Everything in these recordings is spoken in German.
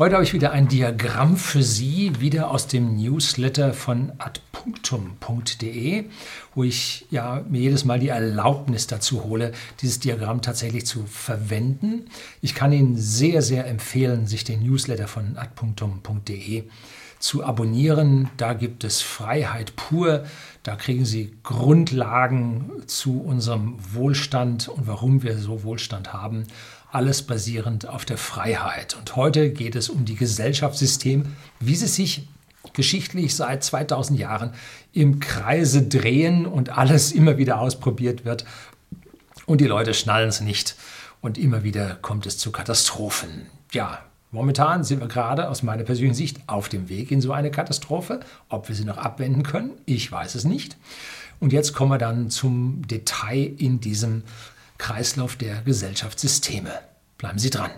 Heute habe ich wieder ein Diagramm für Sie, wieder aus dem Newsletter von adpunctum.de, wo ich ja, mir jedes Mal die Erlaubnis dazu hole, dieses Diagramm tatsächlich zu verwenden. Ich kann Ihnen sehr, sehr empfehlen, sich den Newsletter von adpunctum.de zu abonnieren. Da gibt es Freiheit pur. Da kriegen Sie Grundlagen zu unserem Wohlstand und warum wir so Wohlstand haben alles basierend auf der Freiheit. Und heute geht es um die Gesellschaftssystem, wie sie sich geschichtlich seit 2000 Jahren im Kreise drehen und alles immer wieder ausprobiert wird und die Leute schnallen es nicht und immer wieder kommt es zu Katastrophen. Ja, momentan sind wir gerade aus meiner persönlichen Sicht auf dem Weg in so eine Katastrophe. Ob wir sie noch abwenden können, ich weiß es nicht. Und jetzt kommen wir dann zum Detail in diesem Kreislauf der Gesellschaftssysteme. Bleiben Sie dran.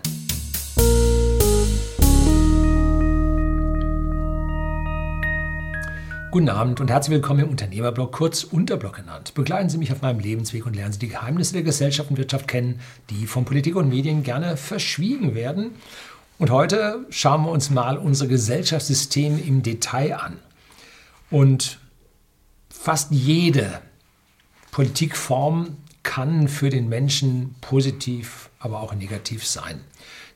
Guten Abend und herzlich willkommen im Unternehmerblog, kurz Unterblog genannt. Begleiten Sie mich auf meinem Lebensweg und lernen Sie die Geheimnisse der Gesellschaft und Wirtschaft kennen, die von Politik und Medien gerne verschwiegen werden. Und heute schauen wir uns mal unsere Gesellschaftssysteme im Detail an. Und fast jede Politikform kann für den Menschen positiv, aber auch negativ sein.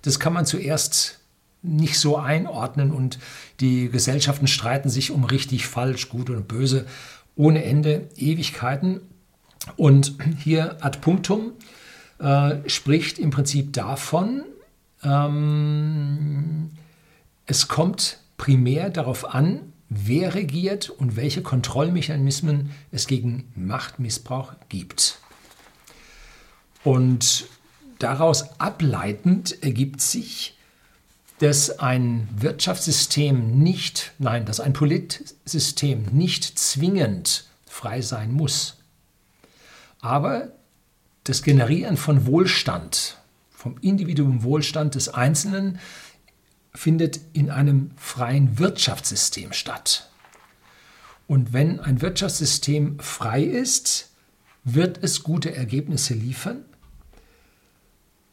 Das kann man zuerst nicht so einordnen und die Gesellschaften streiten sich um richtig, falsch, gut und böse ohne Ende, Ewigkeiten. Und hier ad punctum äh, spricht im Prinzip davon, ähm, es kommt primär darauf an, wer regiert und welche Kontrollmechanismen es gegen Machtmissbrauch gibt. Und daraus ableitend ergibt sich, dass ein Wirtschaftssystem nicht, nein, dass ein Politsystem nicht zwingend frei sein muss. Aber das Generieren von Wohlstand, vom Individuum Wohlstand des Einzelnen, findet in einem freien Wirtschaftssystem statt. Und wenn ein Wirtschaftssystem frei ist, wird es gute Ergebnisse liefern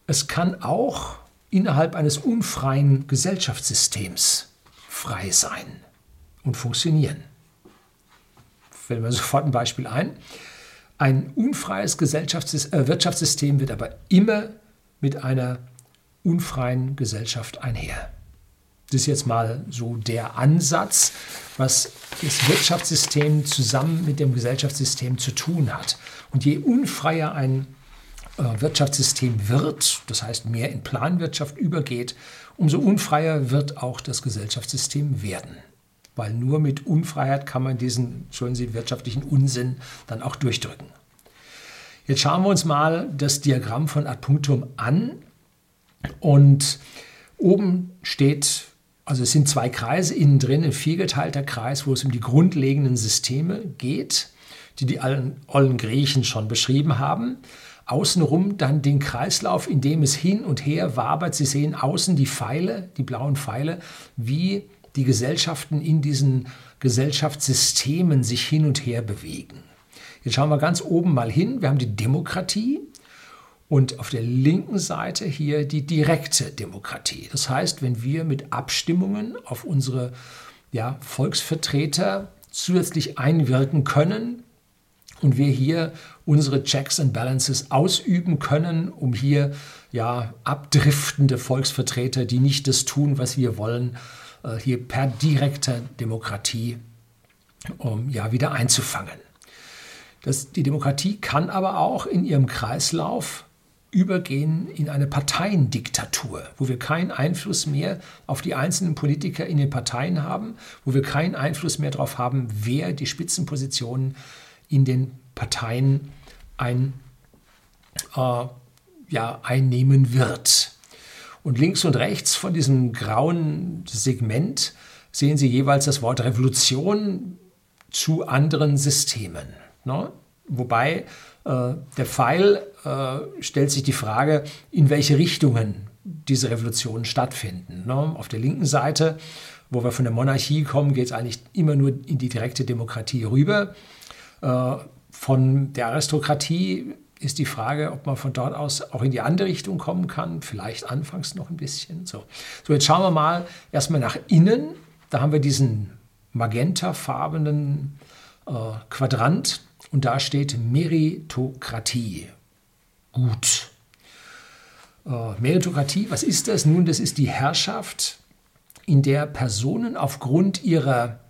es kann auch innerhalb eines unfreien Gesellschaftssystems frei sein und funktionieren. Fällt mir sofort ein Beispiel ein. Ein unfreies äh, Wirtschaftssystem wird aber immer mit einer unfreien Gesellschaft einher. Das ist jetzt mal so der Ansatz, was das Wirtschaftssystem zusammen mit dem Gesellschaftssystem zu tun hat. Und je unfreier ein äh, Wirtschaftssystem wird, das heißt mehr in Planwirtschaft übergeht, umso unfreier wird auch das Gesellschaftssystem werden. Weil nur mit Unfreiheit kann man diesen, sollen Sie, wirtschaftlichen Unsinn dann auch durchdrücken. Jetzt schauen wir uns mal das Diagramm von Ad Punctum an. Und oben steht, also es sind zwei Kreise, innen drin ein viergeteilter Kreis, wo es um die grundlegenden Systeme geht, die die ollen Griechen schon beschrieben haben außenrum dann den Kreislauf, in dem es hin und her wabert. Sie sehen außen die Pfeile, die blauen Pfeile, wie die Gesellschaften in diesen Gesellschaftssystemen sich hin und her bewegen. Jetzt schauen wir ganz oben mal hin. Wir haben die Demokratie und auf der linken Seite hier die direkte Demokratie. Das heißt, wenn wir mit Abstimmungen auf unsere ja, Volksvertreter zusätzlich einwirken können, und wir hier unsere Checks and Balances ausüben können, um hier ja abdriftende Volksvertreter, die nicht das tun, was wir wollen, äh, hier per direkter Demokratie um ja wieder einzufangen. Das, die Demokratie kann aber auch in ihrem Kreislauf übergehen in eine Parteiendiktatur, wo wir keinen Einfluss mehr auf die einzelnen Politiker in den Parteien haben, wo wir keinen Einfluss mehr darauf haben, wer die Spitzenpositionen in den Parteien ein, äh, ja, einnehmen wird. Und links und rechts von diesem grauen Segment sehen Sie jeweils das Wort Revolution zu anderen Systemen. Ne? Wobei äh, der Pfeil äh, stellt sich die Frage, in welche Richtungen diese Revolutionen stattfinden. Ne? Auf der linken Seite, wo wir von der Monarchie kommen, geht es eigentlich immer nur in die direkte Demokratie rüber. Äh, von der Aristokratie ist die Frage, ob man von dort aus auch in die andere Richtung kommen kann. Vielleicht anfangs noch ein bisschen. So, so jetzt schauen wir mal erstmal nach innen. Da haben wir diesen magentafarbenen äh, Quadrant und da steht Meritokratie. Gut. Äh, Meritokratie, was ist das? Nun, das ist die Herrschaft, in der Personen aufgrund ihrer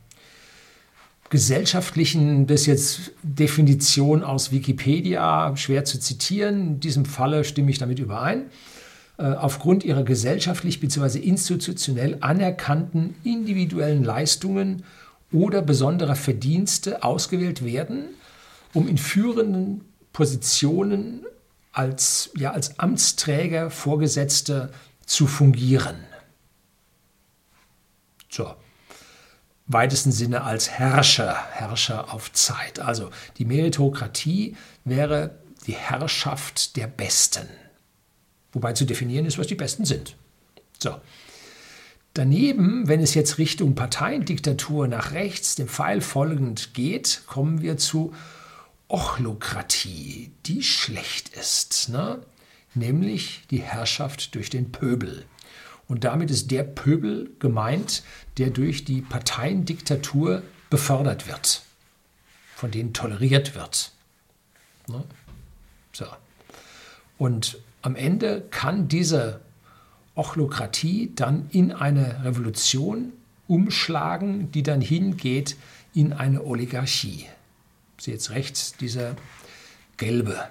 gesellschaftlichen, das jetzt Definition aus Wikipedia, schwer zu zitieren, in diesem Falle stimme ich damit überein, äh, aufgrund ihrer gesellschaftlich bzw. institutionell anerkannten individuellen Leistungen oder besonderer Verdienste ausgewählt werden, um in führenden Positionen als, ja, als Amtsträger, Vorgesetzte zu fungieren. So, weitesten Sinne als Herrscher, Herrscher auf Zeit. Also die Meritokratie wäre die Herrschaft der Besten. Wobei zu definieren ist, was die Besten sind. So. Daneben, wenn es jetzt Richtung Parteiendiktatur nach rechts, dem Pfeil folgend geht, kommen wir zu Ochlokratie, die schlecht ist, ne? nämlich die Herrschaft durch den Pöbel. Und damit ist der Pöbel gemeint, der durch die Parteiendiktatur befördert wird, von denen toleriert wird. Ne? So. Und am Ende kann diese Ochlokratie dann in eine Revolution umschlagen, die dann hingeht in eine Oligarchie sehe jetzt rechts dieser gelbe,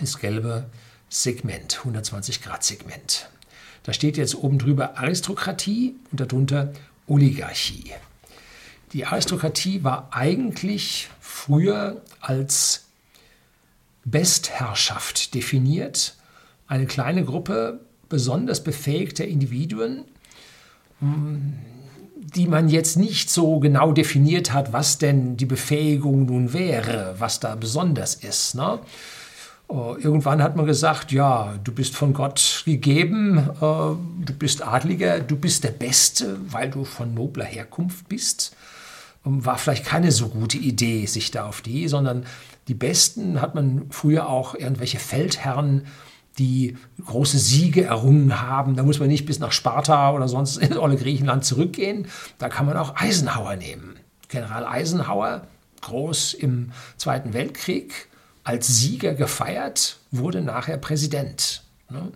das gelbe Segment, 120 Grad Segment. Da steht jetzt oben drüber Aristokratie und darunter Oligarchie. Die Aristokratie war eigentlich früher als Bestherrschaft definiert, eine kleine Gruppe besonders befähigter Individuen, die man jetzt nicht so genau definiert hat, was denn die Befähigung nun wäre, was da besonders ist. Ne? Uh, irgendwann hat man gesagt, ja, du bist von Gott gegeben, uh, du bist Adliger, du bist der Beste, weil du von nobler Herkunft bist. Um, war vielleicht keine so gute Idee, sich da auf die, sondern die Besten hat man früher auch irgendwelche Feldherren die große Siege errungen haben. Da muss man nicht bis nach Sparta oder sonst in olle Griechenland zurückgehen. Da kann man auch Eisenhower nehmen. General Eisenhower, groß im Zweiten Weltkrieg, als Sieger gefeiert, wurde nachher Präsident. Ne?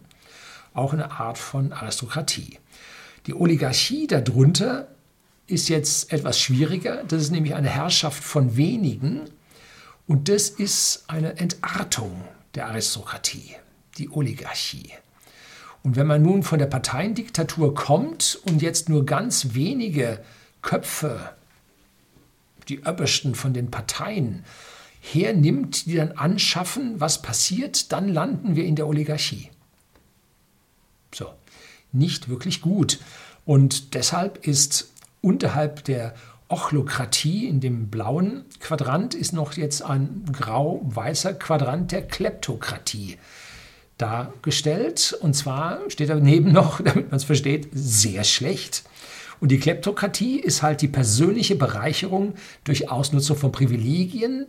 Auch eine Art von Aristokratie. Die Oligarchie darunter ist jetzt etwas schwieriger. Das ist nämlich eine Herrschaft von wenigen. Und das ist eine Entartung der Aristokratie die Oligarchie. Und wenn man nun von der Parteiendiktatur kommt und jetzt nur ganz wenige Köpfe, die Öppersten von den Parteien, hernimmt, die dann anschaffen, was passiert, dann landen wir in der Oligarchie. So, nicht wirklich gut. Und deshalb ist unterhalb der Ochlokratie in dem blauen Quadrant ist noch jetzt ein grau-weißer Quadrant der Kleptokratie dargestellt. Und zwar steht daneben noch, damit man es versteht, sehr schlecht. Und die Kleptokratie ist halt die persönliche Bereicherung durch Ausnutzung von Privilegien,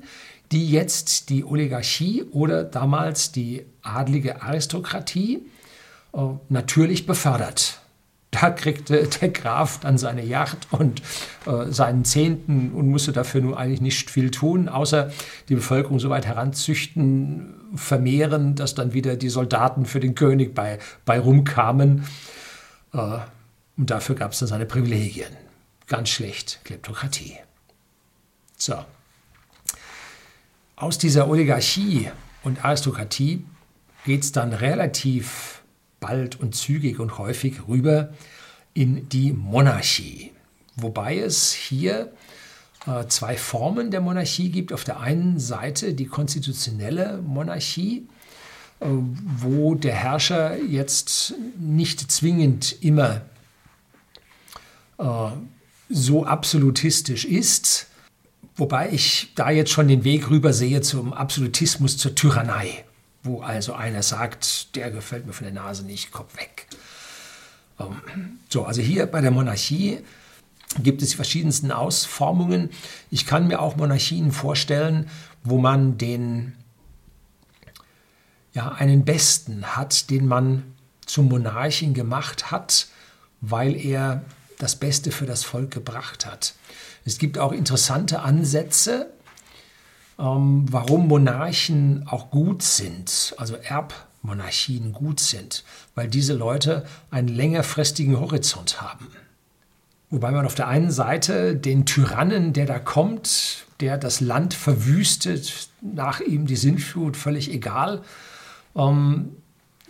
die jetzt die Oligarchie oder damals die adlige Aristokratie äh, natürlich befördert. Da kriegte der Graf dann seine Yacht und äh, seinen Zehnten und musste dafür nur eigentlich nicht viel tun, außer die Bevölkerung so weit heranzüchten, vermehren, dass dann wieder die Soldaten für den König bei, bei rumkamen. Äh, und dafür gab es dann seine Privilegien. Ganz schlecht, Kleptokratie. So. Aus dieser Oligarchie und Aristokratie geht es dann relativ bald und zügig und häufig rüber in die Monarchie. Wobei es hier äh, zwei Formen der Monarchie gibt. Auf der einen Seite die konstitutionelle Monarchie, äh, wo der Herrscher jetzt nicht zwingend immer äh, so absolutistisch ist, wobei ich da jetzt schon den Weg rüber sehe zum Absolutismus, zur Tyrannei wo also einer sagt, der gefällt mir von der Nase nicht, Kopf weg. Ähm, so, also hier bei der Monarchie gibt es die verschiedensten Ausformungen. Ich kann mir auch Monarchien vorstellen, wo man den ja, einen Besten hat, den man zum Monarchen gemacht hat, weil er das Beste für das Volk gebracht hat. Es gibt auch interessante Ansätze, ähm, warum Monarchen auch gut sind, also Erbmonarchien gut sind, weil diese Leute einen längerfristigen Horizont haben. Wobei man auf der einen Seite den Tyrannen, der da kommt, der das Land verwüstet, nach ihm die Sintflut, völlig egal, ähm,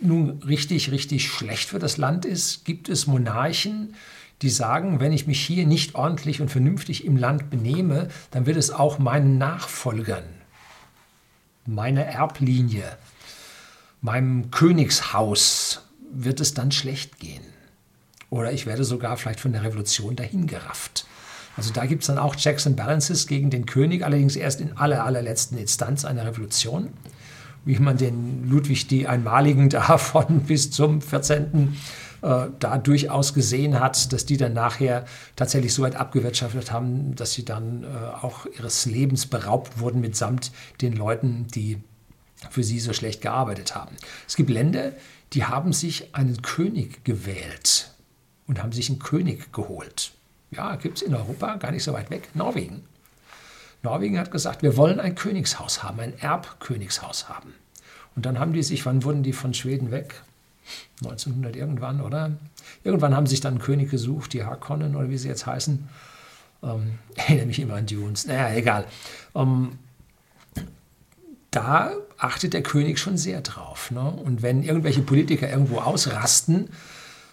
nun richtig, richtig schlecht für das Land ist, gibt es Monarchen, die sagen, wenn ich mich hier nicht ordentlich und vernünftig im Land benehme, dann wird es auch meinen Nachfolgern, meiner Erblinie, meinem Königshaus wird es dann schlecht gehen. Oder ich werde sogar vielleicht von der Revolution dahingerafft. Also da gibt es dann auch Checks and Balances gegen den König, allerdings erst in aller, allerletzten Instanz einer Revolution. Wie man den Ludwig die Einmaligen davon bis zum 14 äh, da durchaus gesehen hat, dass die dann nachher tatsächlich so weit abgewirtschaftet haben, dass sie dann äh, auch ihres Lebens beraubt wurden mitsamt den Leuten, die für sie so schlecht gearbeitet haben. Es gibt Länder, die haben sich einen König gewählt und haben sich einen König geholt. Ja, gibt es in Europa, gar nicht so weit weg, Norwegen. Norwegen hat gesagt, wir wollen ein Königshaus haben, ein Erbkönigshaus haben. Und dann haben die sich, wann wurden die von Schweden weg? 1900 irgendwann, oder? Irgendwann haben sich dann einen König gesucht, die Harkonnen oder wie sie jetzt heißen. Ähm, erinnere mich immer an Dunes. Naja, egal. Ähm, da achtet der König schon sehr drauf. Ne? Und wenn irgendwelche Politiker irgendwo ausrasten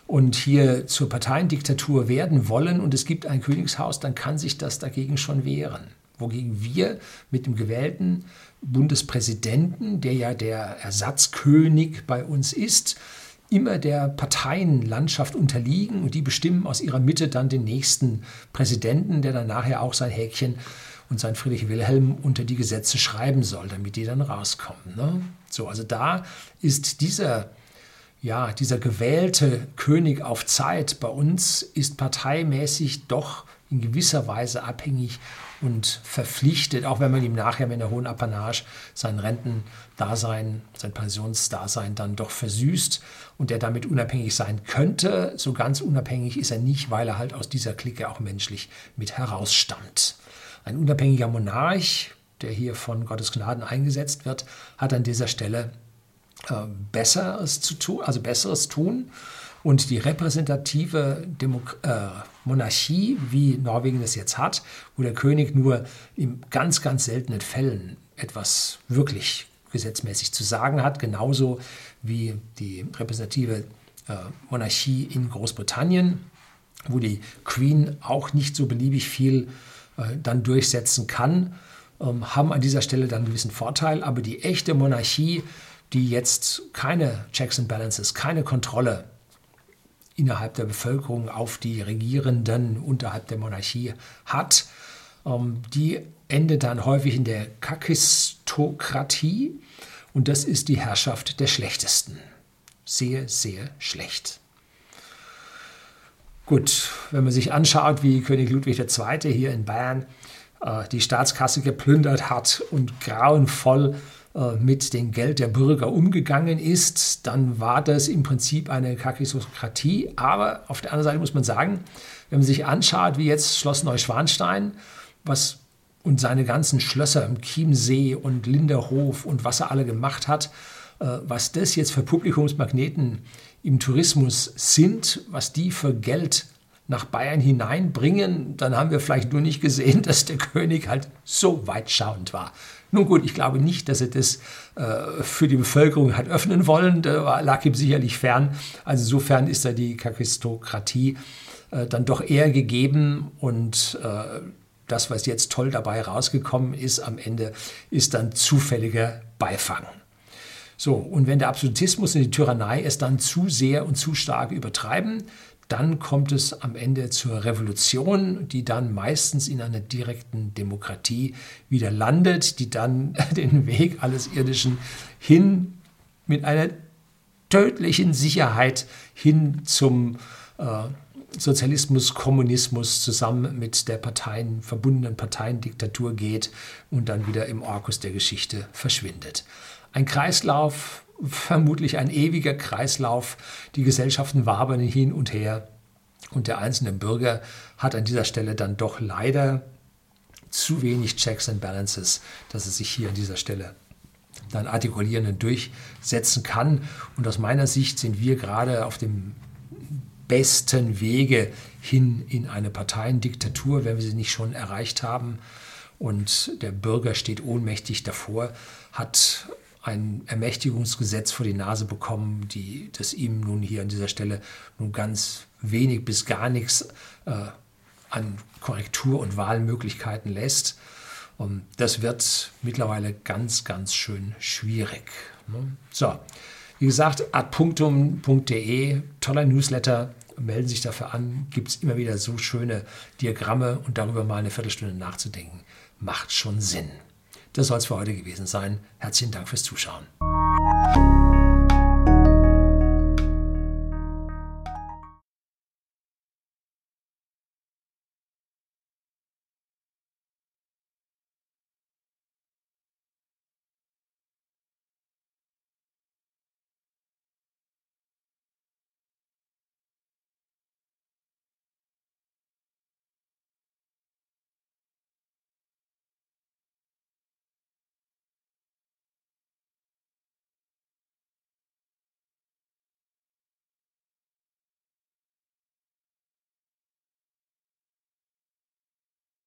und hier zur Parteiendiktatur werden wollen und es gibt ein Königshaus, dann kann sich das dagegen schon wehren. Wogegen wir mit dem gewählten Bundespräsidenten, der ja der Ersatzkönig bei uns ist, immer der Parteienlandschaft unterliegen und die bestimmen aus ihrer Mitte dann den nächsten Präsidenten, der dann nachher auch sein Häkchen und sein Friedrich Wilhelm unter die Gesetze schreiben soll, damit die dann rauskommen. Ne? So, also da ist dieser, ja, dieser gewählte König auf Zeit bei uns ist parteimäßig doch in gewisser Weise abhängig und verpflichtet, auch wenn man ihm nachher mit der hohen Apanage sein Rentendasein, sein Pensionsdasein dann doch versüßt und er damit unabhängig sein könnte. So ganz unabhängig ist er nicht, weil er halt aus dieser Clique auch menschlich mit herausstammt. Ein unabhängiger Monarch, der hier von Gottes Gnaden eingesetzt wird, hat an dieser Stelle äh, Besseres zu tun, also Besseres tun und die repräsentative Demok äh, Monarchie, wie Norwegen es jetzt hat, wo der König nur in ganz, ganz seltenen Fällen etwas wirklich gesetzmäßig zu sagen hat, genauso wie die repräsentative äh, Monarchie in Großbritannien, wo die Queen auch nicht so beliebig viel äh, dann durchsetzen kann, ähm, haben an dieser Stelle dann einen gewissen Vorteil. Aber die echte Monarchie, die jetzt keine Checks and Balances, keine Kontrolle innerhalb der Bevölkerung auf die Regierenden unterhalb der Monarchie hat. Ähm, die endet dann häufig in der Kakistokratie und das ist die Herrschaft der Schlechtesten. Sehr, sehr schlecht. Gut, wenn man sich anschaut, wie König Ludwig II. hier in Bayern äh, die Staatskasse geplündert hat und grauenvoll äh, mit dem Geld der Bürger umgegangen ist, dann war das im Prinzip eine Kakistokratie. Aber auf der anderen Seite muss man sagen, wenn man sich anschaut, wie jetzt Schloss Neuschwanstein, was und seine ganzen Schlösser im Chiemsee und Linderhof und was er alle gemacht hat, äh, was das jetzt für Publikumsmagneten im Tourismus sind, was die für Geld nach Bayern hineinbringen, dann haben wir vielleicht nur nicht gesehen, dass der König halt so weitschauend war. Nun gut, ich glaube nicht, dass er das äh, für die Bevölkerung hat öffnen wollen. Da lag ihm sicherlich fern. Also insofern ist da die Kakistokratie äh, dann doch eher gegeben und äh, das, was jetzt toll dabei rausgekommen ist, am Ende ist dann zufälliger Beifang. So, und wenn der Absolutismus und die Tyrannei es dann zu sehr und zu stark übertreiben, dann kommt es am Ende zur Revolution, die dann meistens in einer direkten Demokratie wieder landet, die dann den Weg alles Irdischen hin mit einer tödlichen Sicherheit hin zum äh, Sozialismus, Kommunismus zusammen mit der Parteien, verbundenen Parteiendiktatur geht und dann wieder im Orkus der Geschichte verschwindet. ein Kreislauf, vermutlich ein ewiger Kreislauf. Die Gesellschaften wabern hin und her. Und der einzelne Bürger hat an dieser Stelle dann doch leider zu wenig Checks and Balances, dass er sich hier an dieser Stelle dann artikulieren und durchsetzen kann. Und aus meiner Sicht sind wir gerade auf dem besten Wege hin in eine Parteiendiktatur, wenn wir sie nicht schon erreicht haben. Und der Bürger steht ohnmächtig davor, hat ein Ermächtigungsgesetz vor die Nase bekommen, die das ihm nun hier an dieser Stelle nun ganz wenig bis gar nichts äh, an Korrektur- und Wahlmöglichkeiten lässt. Und das wird mittlerweile ganz, ganz schön schwierig. Ne? So, wie gesagt, adpunktum.de, toller Newsletter, melden sich dafür an, gibt es immer wieder so schöne Diagramme und darüber mal eine Viertelstunde nachzudenken, macht schon Sinn. Das soll es für heute gewesen sein. Herzlichen Dank fürs Zuschauen.